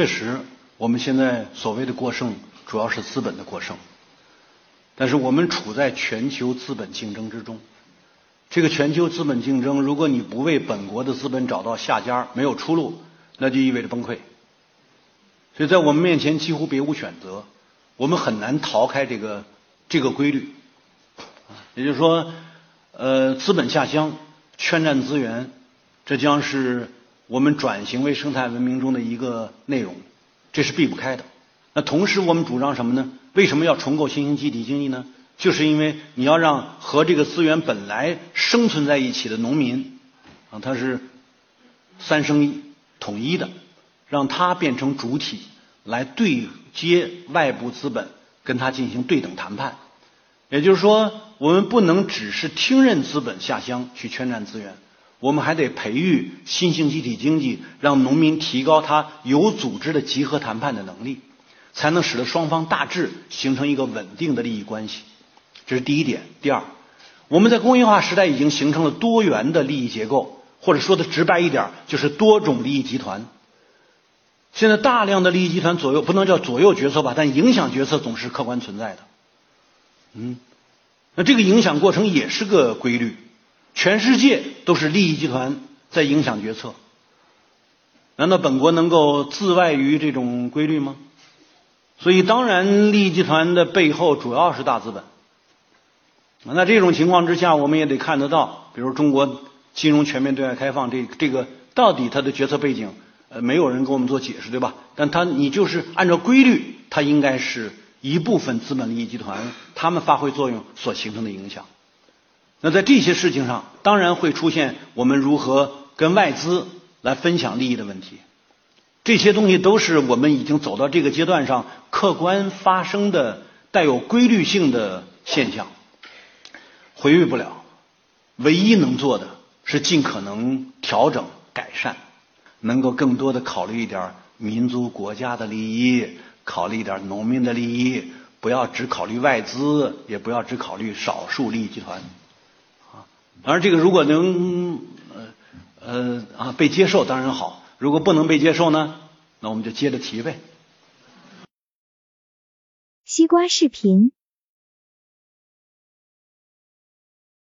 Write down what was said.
确实，我们现在所谓的过剩，主要是资本的过剩。但是我们处在全球资本竞争之中，这个全球资本竞争，如果你不为本国的资本找到下家，没有出路，那就意味着崩溃。所以在我们面前几乎别无选择，我们很难逃开这个这个规律。也就是说，呃，资本下乡，圈占资源，这将是我们转型为生态文明中的一个内容，这是避不开的。那同时，我们主张什么呢？为什么要重构新型集体经济呢？就是因为你要让和这个资源本来生存在一起的农民啊，他是三生一统一的，让他变成主体来对接外部资本，跟他进行对等谈判。也就是说，我们不能只是听任资本下乡去圈占资源，我们还得培育新兴集体经济，让农民提高他有组织的集合谈判的能力。才能使得双方大致形成一个稳定的利益关系，这是第一点。第二，我们在工业化时代已经形成了多元的利益结构，或者说的直白一点，就是多种利益集团。现在大量的利益集团左右，不能叫左右决策吧，但影响决策总是客观存在的。嗯，那这个影响过程也是个规律，全世界都是利益集团在影响决策。难道本国能够自外于这种规律吗？所以，当然，利益集团的背后主要是大资本。那这种情况之下，我们也得看得到，比如中国金融全面对外开放，这这个到底它的决策背景，呃，没有人给我们做解释，对吧？但它你就是按照规律，它应该是一部分资本利益集团他们发挥作用所形成的影响。那在这些事情上，当然会出现我们如何跟外资来分享利益的问题。这些东西都是我们已经走到这个阶段上客观发生的带有规律性的现象，回避不了。唯一能做的是尽可能调整改善，能够更多的考虑一点民族国家的利益，考虑一点农民的利益，不要只考虑外资，也不要只考虑少数利益集团。啊，当然这个如果能呃呃啊被接受，当然好。如果不能被接受呢？那我们就接着提呗。西瓜视频。